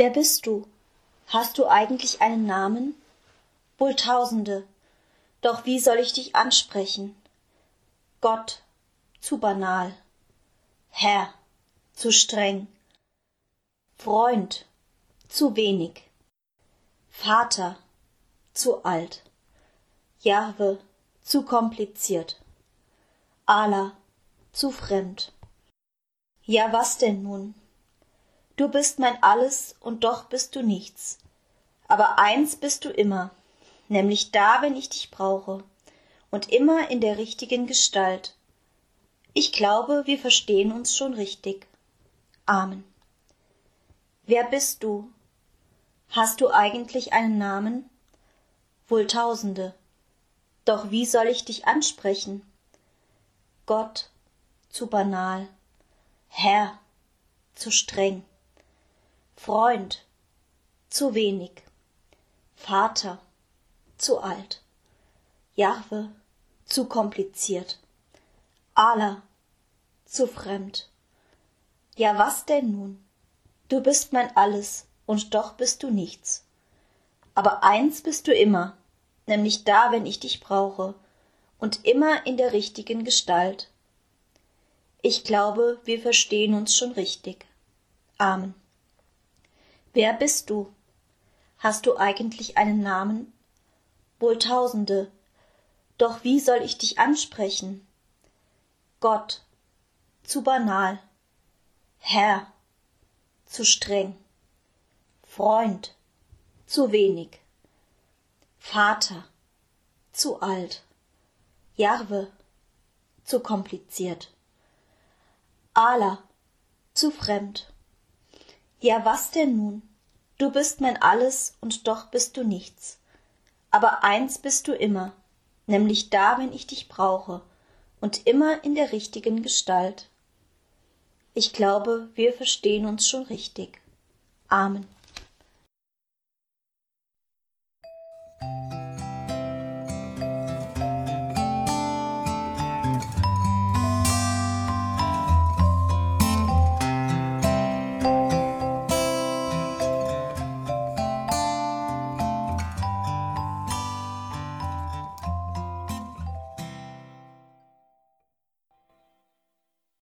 Wer bist du? Hast du eigentlich einen Namen? Wohl tausende, doch wie soll ich dich ansprechen? Gott, zu banal. Herr, zu streng. Freund, zu wenig. Vater, zu alt. Jahwe, zu kompliziert. Allah, zu fremd. Ja, was denn nun? Du bist mein Alles und doch bist du nichts. Aber eins bist du immer, nämlich da, wenn ich dich brauche, und immer in der richtigen Gestalt. Ich glaube, wir verstehen uns schon richtig. Amen. Wer bist du? Hast du eigentlich einen Namen? Wohl tausende. Doch wie soll ich dich ansprechen? Gott, zu banal. Herr, zu streng. Freund, zu wenig. Vater, zu alt. Jahwe, zu kompliziert. Allah, zu fremd. Ja, was denn nun? Du bist mein Alles, und doch bist du nichts. Aber eins bist du immer, nämlich da, wenn ich dich brauche, und immer in der richtigen Gestalt. Ich glaube, wir verstehen uns schon richtig. Amen. Wer bist du? Hast du eigentlich einen Namen? Wohl tausende. Doch wie soll ich dich ansprechen? Gott, zu banal. Herr, zu streng. Freund, zu wenig. Vater, zu alt. Jahwe, zu kompliziert. Allah, zu fremd. Ja, was denn nun? Du bist mein Alles und doch bist du nichts. Aber eins bist du immer, nämlich da, wenn ich dich brauche, und immer in der richtigen Gestalt. Ich glaube, wir verstehen uns schon richtig. Amen.